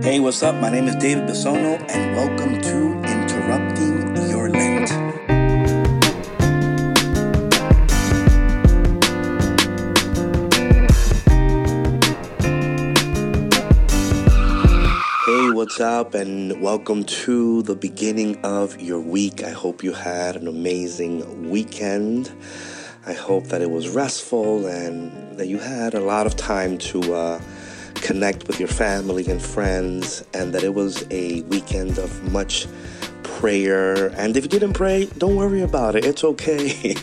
Hey, what's up? My name is David Bisono, and welcome to Interrupting Your Lent. Hey, what's up? And welcome to the beginning of your week. I hope you had an amazing weekend. I hope that it was restful and that you had a lot of time to uh, connect with your family and friends, and that it was a weekend of much prayer. And if you didn't pray, don't worry about it, it's okay.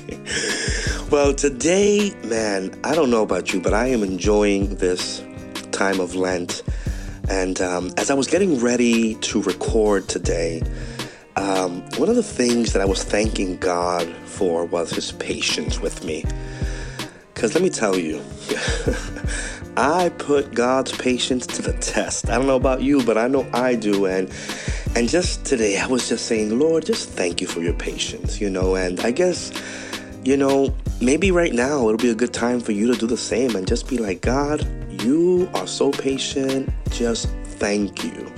well, today, man, I don't know about you, but I am enjoying this time of Lent. And um, as I was getting ready to record today, um, one of the things that I was thanking God for was his patience with me. Because let me tell you, I put God's patience to the test. I don't know about you, but I know I do. And and just today, I was just saying, Lord, just thank you for your patience, you know. And I guess, you know, maybe right now it'll be a good time for you to do the same and just be like, God, you are so patient. Just thank you.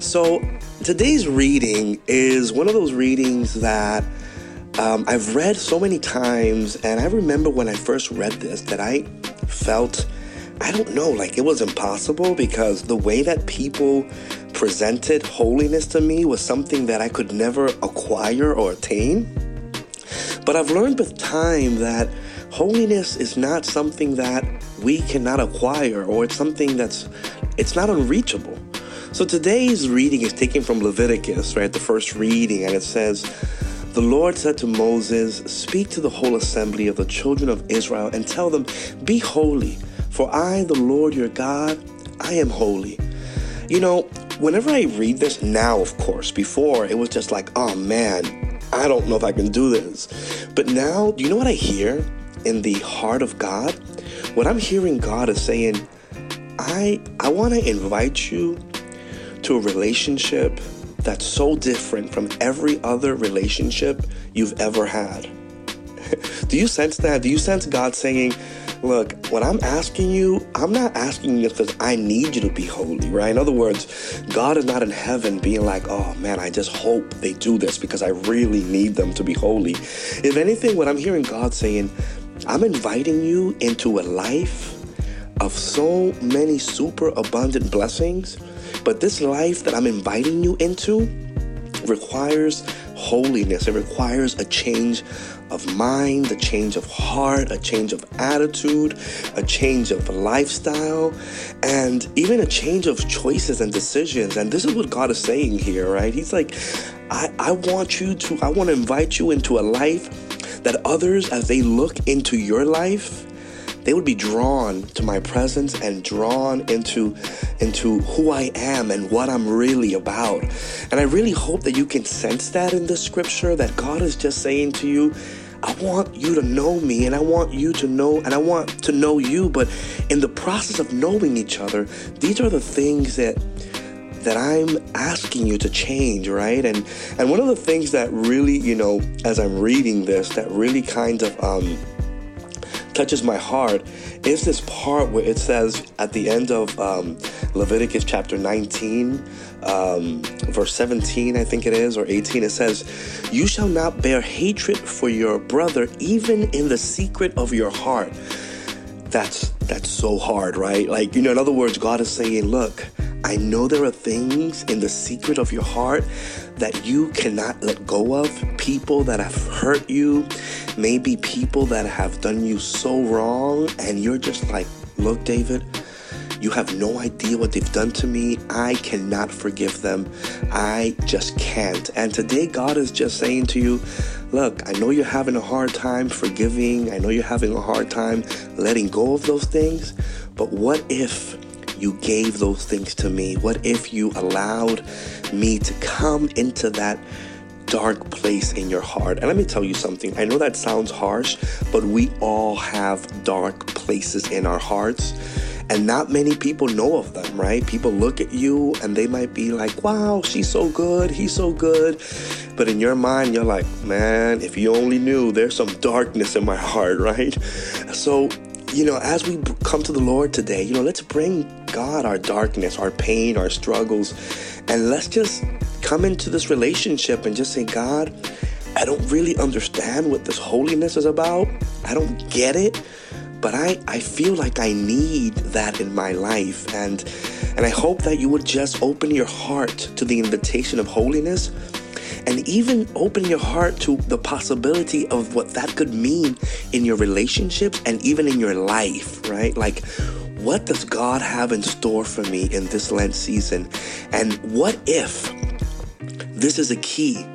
So today's reading is one of those readings that um, I've read so many times, and I remember when I first read this that I felt I don't know, like it was impossible because the way that people presented holiness to me was something that I could never acquire or attain. But I've learned with time that holiness is not something that we cannot acquire or it's something that's it's not unreachable. So today's reading is taken from Leviticus, right? The first reading and it says the Lord said to Moses, Speak to the whole assembly of the children of Israel and tell them, Be holy for I, the Lord your God, I am holy. You know, whenever I read this now, of course, before it was just like, oh man, I don't know if I can do this. But now, do you know what I hear in the heart of God? What I'm hearing God is saying, I I want to invite you to a relationship that's so different from every other relationship you've ever had. do you sense that? Do you sense God saying, Look, when I'm asking you, I'm not asking you because I need you to be holy, right? In other words, God is not in heaven being like, oh man, I just hope they do this because I really need them to be holy. If anything, what I'm hearing God saying, I'm inviting you into a life of so many super abundant blessings, but this life that I'm inviting you into requires holiness. It requires a change of mind, a change of heart, a change of attitude, a change of lifestyle, and even a change of choices and decisions. And this is what God is saying here, right? He's like, I, I want you to, I want to invite you into a life that others, as they look into your life, they would be drawn to my presence and drawn into into who I am and what I'm really about. And I really hope that you can sense that in the scripture that God is just saying to you, I want you to know me and I want you to know and I want to know you, but in the process of knowing each other, these are the things that that I'm asking you to change, right? And and one of the things that really, you know, as I'm reading this, that really kind of um touches my heart is this part where it says at the end of um, Leviticus chapter 19, um, verse 17, I think it is, or 18, it says, You shall not bear hatred for your brother, even in the secret of your heart. That's that's so hard, right? Like, you know, in other words, God is saying, Look, I know there are things in the secret of your heart that you cannot let go of, people that have hurt you, maybe people that have done you so wrong, and you're just like, look, David, you have no idea what they've done to me. I cannot forgive them. I just can't. And today, God is just saying to you, look, I know you're having a hard time forgiving. I know you're having a hard time letting go of those things. But what if you gave those things to me? What if you allowed me to come into that dark place in your heart? And let me tell you something. I know that sounds harsh, but we all have dark places in our hearts. And not many people know of them, right? People look at you and they might be like, wow, she's so good, he's so good. But in your mind, you're like, man, if you only knew, there's some darkness in my heart, right? So you know, as we come to the Lord today, you know, let's bring God our darkness, our pain, our struggles, and let's just come into this relationship and just say, God, I don't really understand what this holiness is about. I don't get it, but I, I feel like I need that in my life. And and I hope that you would just open your heart to the invitation of holiness and even open your heart to the possibility of what that could mean in your relationships and even in your life, right? Like, what does God have in store for me in this Lent season? And what if this is a key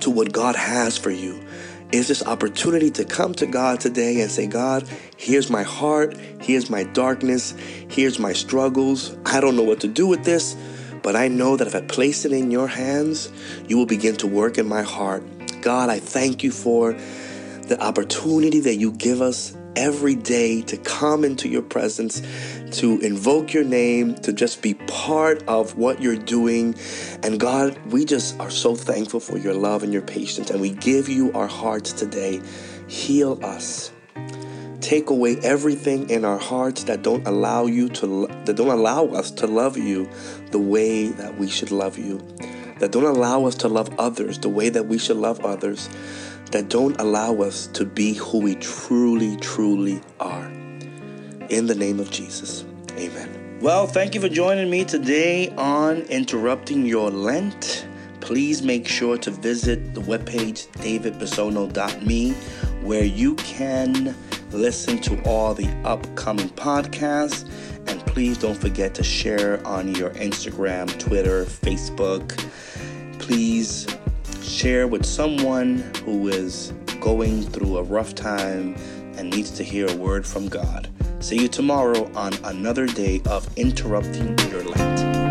to what God has for you? Is this opportunity to come to God today and say, God, here's my heart, here's my darkness, here's my struggles. I don't know what to do with this. But I know that if I place it in your hands, you will begin to work in my heart. God, I thank you for the opportunity that you give us every day to come into your presence, to invoke your name, to just be part of what you're doing. And God, we just are so thankful for your love and your patience. And we give you our hearts today. Heal us take away everything in our hearts that don't allow you to that don't allow us to love you the way that we should love you. That don't allow us to love others the way that we should love others. That don't allow us to be who we truly truly are. In the name of Jesus. Amen. Well thank you for joining me today on interrupting your lent. Please make sure to visit the webpage davidbisono.me where you can listen to all the upcoming podcasts. And please don't forget to share on your Instagram, Twitter, Facebook. Please share with someone who is going through a rough time and needs to hear a word from God. See you tomorrow on another day of interrupting your Lent.